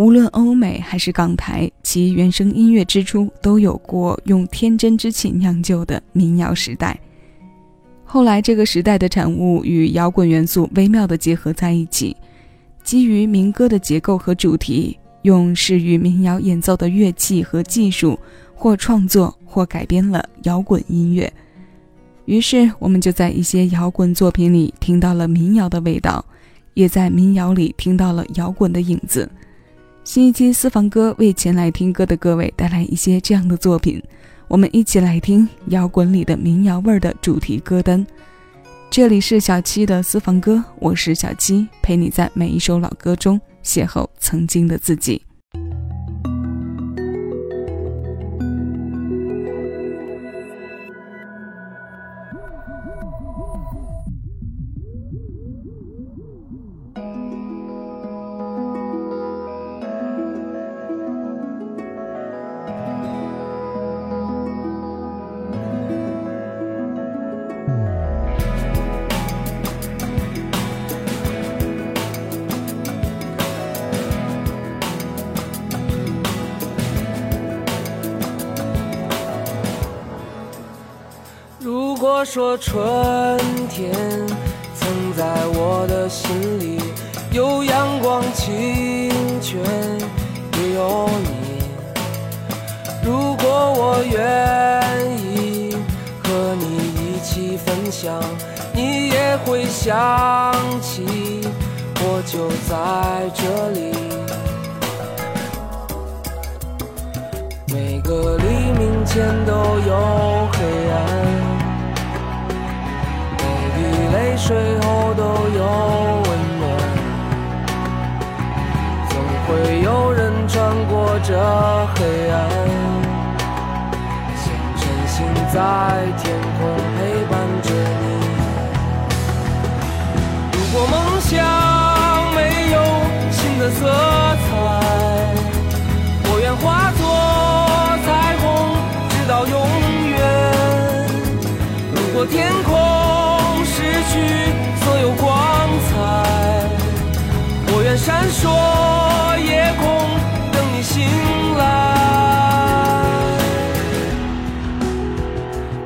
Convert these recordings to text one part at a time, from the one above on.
无论欧美还是港台，其原声音乐之初都有过用天真之气酿就的民谣时代。后来，这个时代的产物与摇滚元素微妙地结合在一起，基于民歌的结构和主题，用适于民谣演奏的乐器和技术，或创作或改编了摇滚音乐。于是，我们就在一些摇滚作品里听到了民谣的味道，也在民谣里听到了摇滚的影子。新一期私房歌为前来听歌的各位带来一些这样的作品，我们一起来听摇滚里的民谣味儿的主题歌单。这里是小七的私房歌，我是小七，陪你在每一首老歌中邂逅曾经的自己。我说春天曾在我的心里，有阳光、清泉，也有你。如果我愿意和你一起分享，你也会想起，我就在这里。每个黎明前都有黑暗。泪水后都有温暖，总会有人穿过这黑暗，像晨星在天空陪伴着你。如果梦想没有新的色。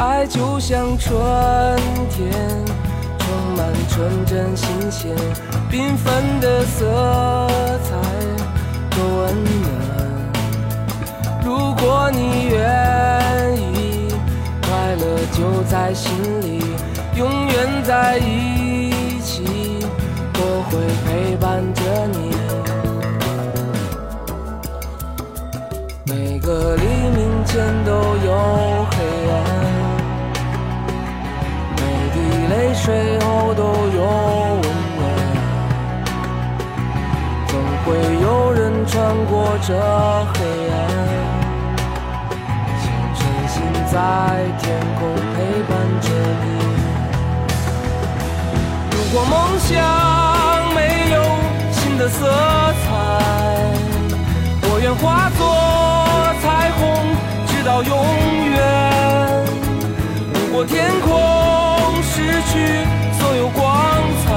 爱就像春天，充满纯真新鲜，缤纷的色彩多温暖。如果你愿意，快乐就在心里。永远在一起，我会陪伴着你。每个黎明前都有黑暗，滴泪水后都有温暖。总会有人穿过这黑暗，像晨星在天空陪伴着你。如果梦想没有新的色彩，我愿化作彩虹，直到永远。如果天空去所有光彩，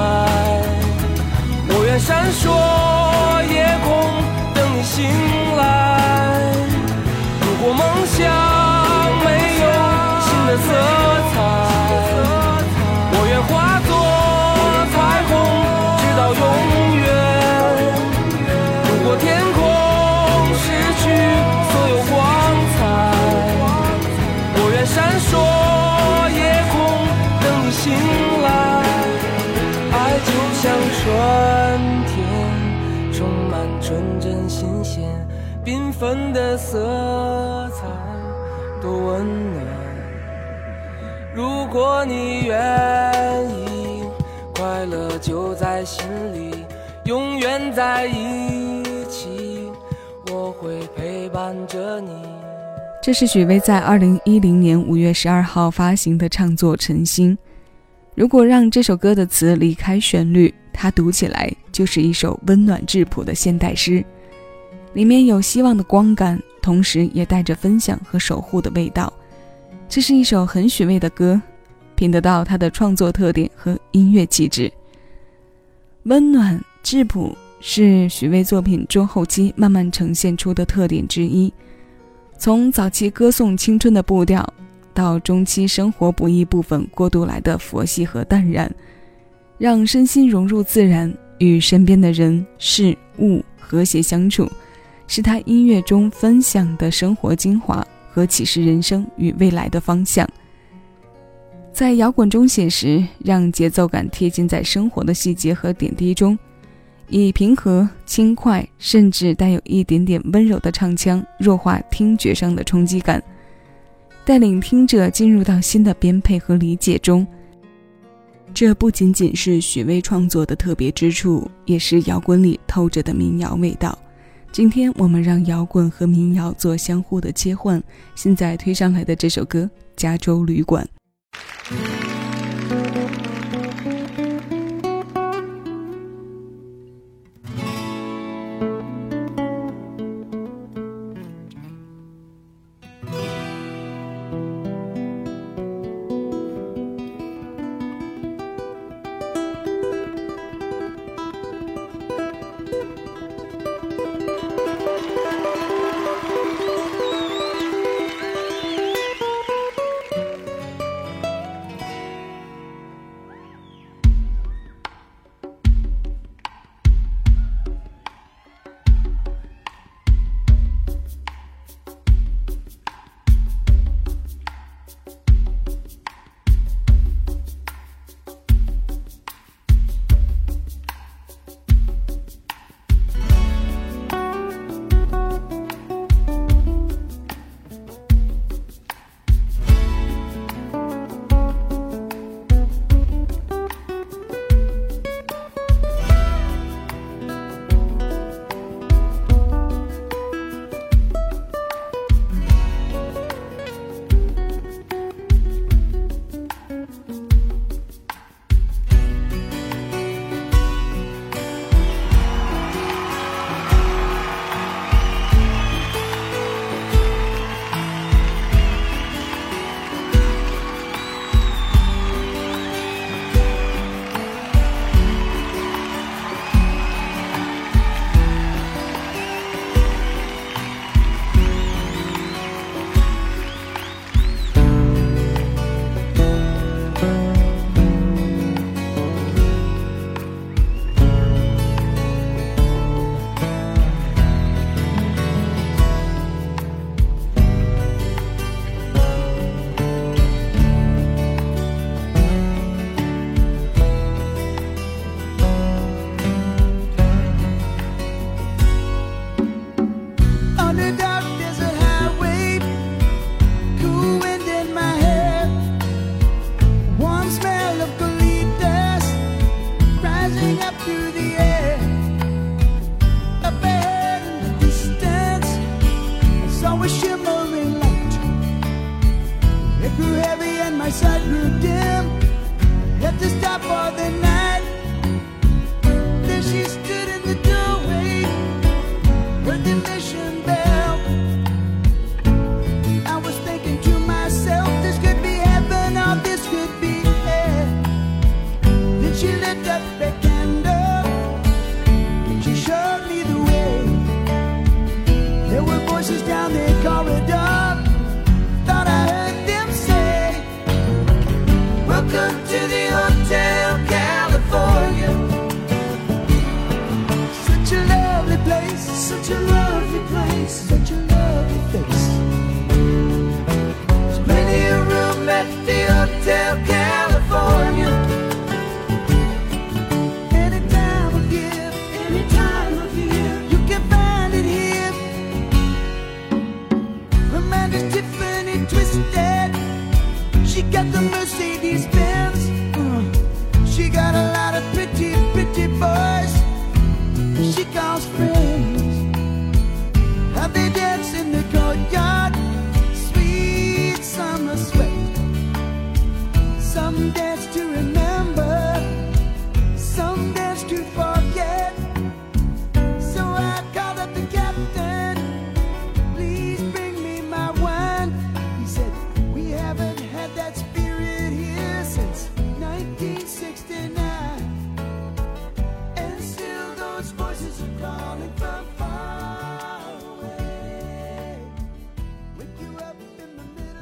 我愿闪烁夜空，等你醒来。如果梦想没有新的色彩纷的色彩多温暖。如果你愿意。快乐就在心里，永远在一起。我会陪伴着你。这是许巍在二零一零年五月十二号发行的唱作《晨星》。如果让这首歌的词离开旋律，它读起来就是一首温暖质朴的现代诗，里面有希望的光感，同时也带着分享和守护的味道。这是一首很许巍的歌。品得到他的创作特点和音乐气质，温暖质朴，是许巍作品中后期慢慢呈现出的特点之一。从早期歌颂青春的步调，到中期生活不易部分过渡来的佛系和淡然，让身心融入自然，与身边的人事物和谐相处，是他音乐中分享的生活精华和启示人生与未来的方向。在摇滚中写实，让节奏感贴近在生活的细节和点滴中，以平和、轻快，甚至带有一点点温柔的唱腔，弱化听觉上的冲击感，带领听者进入到新的编配和理解中。这不仅仅是许巍创作的特别之处，也是摇滚里透着的民谣味道。今天我们让摇滚和民谣做相互的切换。现在推上来的这首歌《加州旅馆》。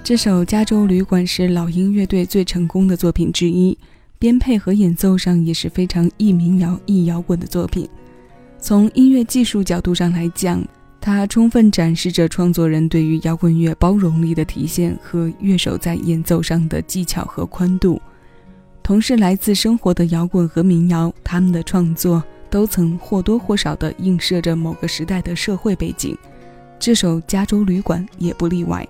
这首《加州旅馆》是老鹰乐队最成功的作品之一，编配和演奏上也是非常易民谣、易摇滚的作品。从音乐技术角度上来讲，它充分展示着创作人对于摇滚乐包容力的体现和乐手在演奏上的技巧和宽度。同是来自生活的摇滚和民谣，他们的创作都曾或多或少地映射着某个时代的社会背景。这首《加州旅馆》也不例外。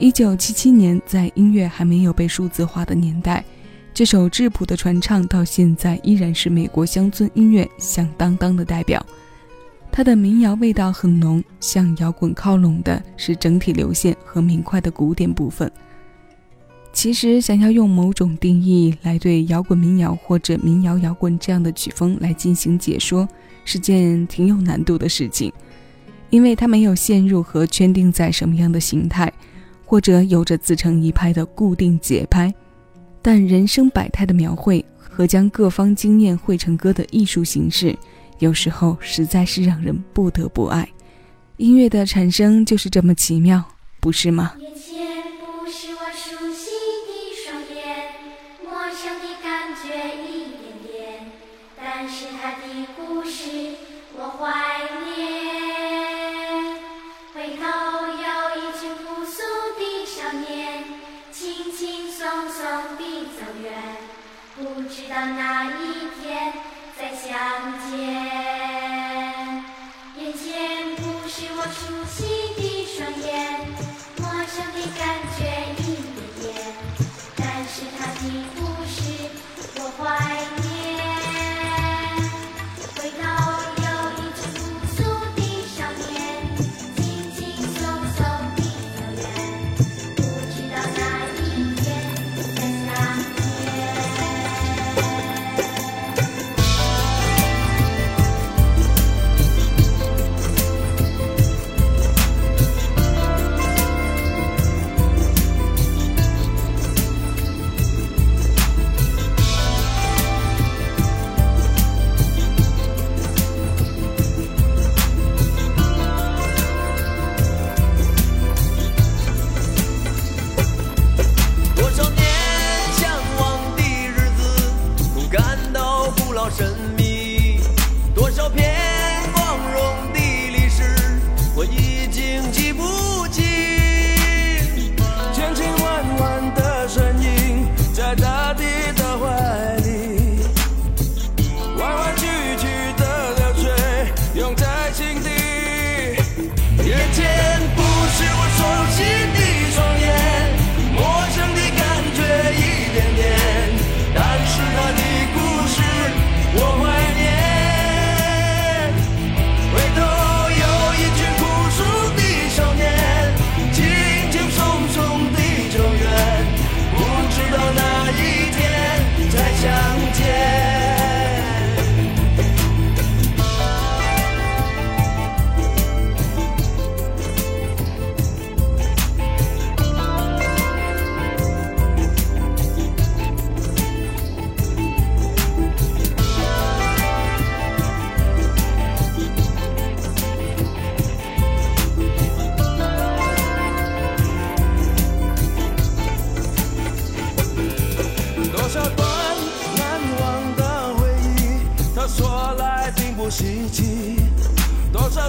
一九七七年，在音乐还没有被数字化的年代，这首质朴的传唱到现在依然是美国乡村音乐响当当的代表。它的民谣味道很浓，向摇滚靠拢的是整体流线和明快的古典部分。其实，想要用某种定义来对摇滚民谣或者民谣摇滚这样的曲风来进行解说，是件挺有难度的事情，因为它没有陷入和圈定在什么样的形态，或者有着自成一派的固定节拍。但人生百态的描绘和将各方经验汇成歌的艺术形式，有时候实在是让人不得不爱。音乐的产生就是这么奇妙，不是吗？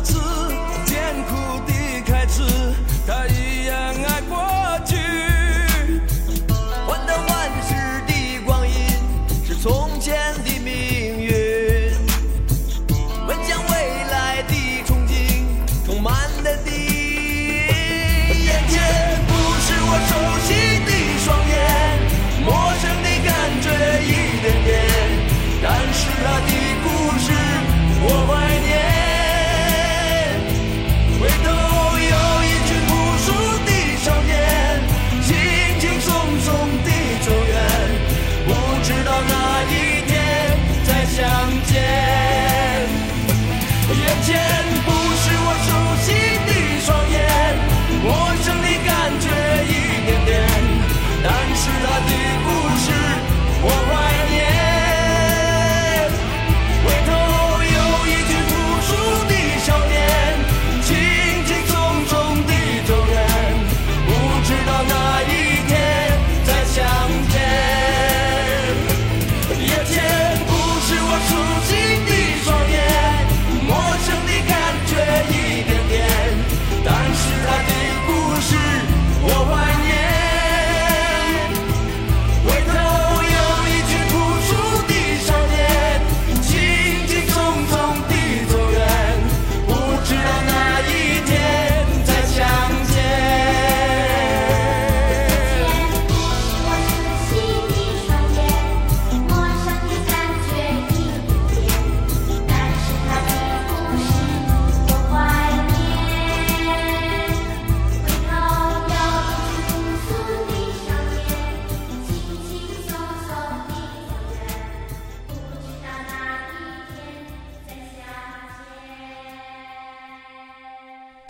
自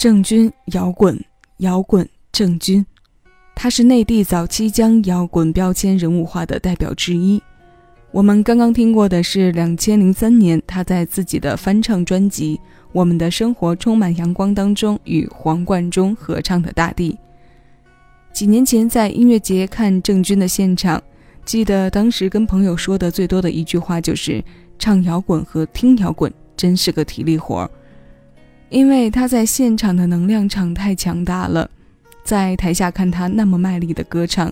郑钧摇滚，摇滚郑钧，他是内地早期将摇滚标签人物化的代表之一。我们刚刚听过的是两千零三年他在自己的翻唱专辑《我们的生活充满阳光》当中与黄贯中合唱的《大地》。几年前在音乐节看郑钧的现场，记得当时跟朋友说的最多的一句话就是：“唱摇滚和听摇滚真是个体力活儿。”因为他在现场的能量场太强大了，在台下看他那么卖力的歌唱，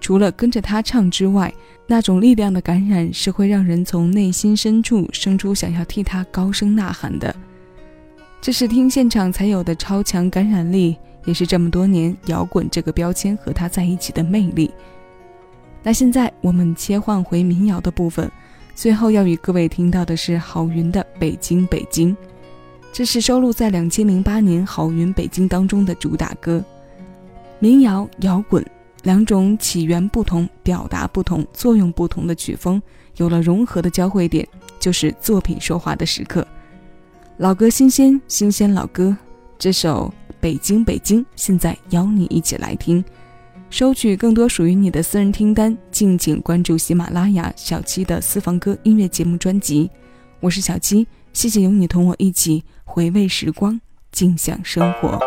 除了跟着他唱之外，那种力量的感染是会让人从内心深处生出想要替他高声呐喊的。这是听现场才有的超强感染力，也是这么多年摇滚这个标签和他在一起的魅力。那现在我们切换回民谣的部分，最后要与各位听到的是郝云的《北京北京》，这是收录在两千零八年《郝云北京》当中的主打歌。民谣摇滚。两种起源不同、表达不同、作用不同的曲风，有了融合的交汇点，就是作品说话的时刻。老歌新鲜，新鲜老歌。这首《北京北京》，现在邀你一起来听。收取更多属于你的私人听单，敬请关注喜马拉雅小七的私房歌音乐节目专辑。我是小七，谢谢有你同我一起回味时光，尽享生活。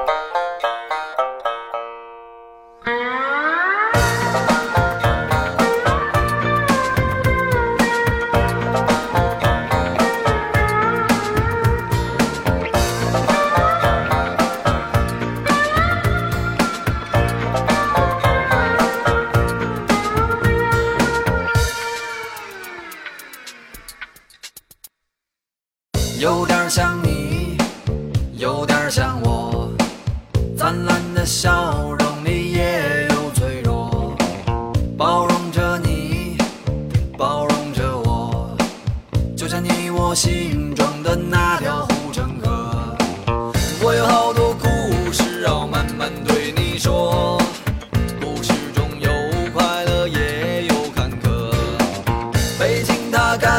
北京它改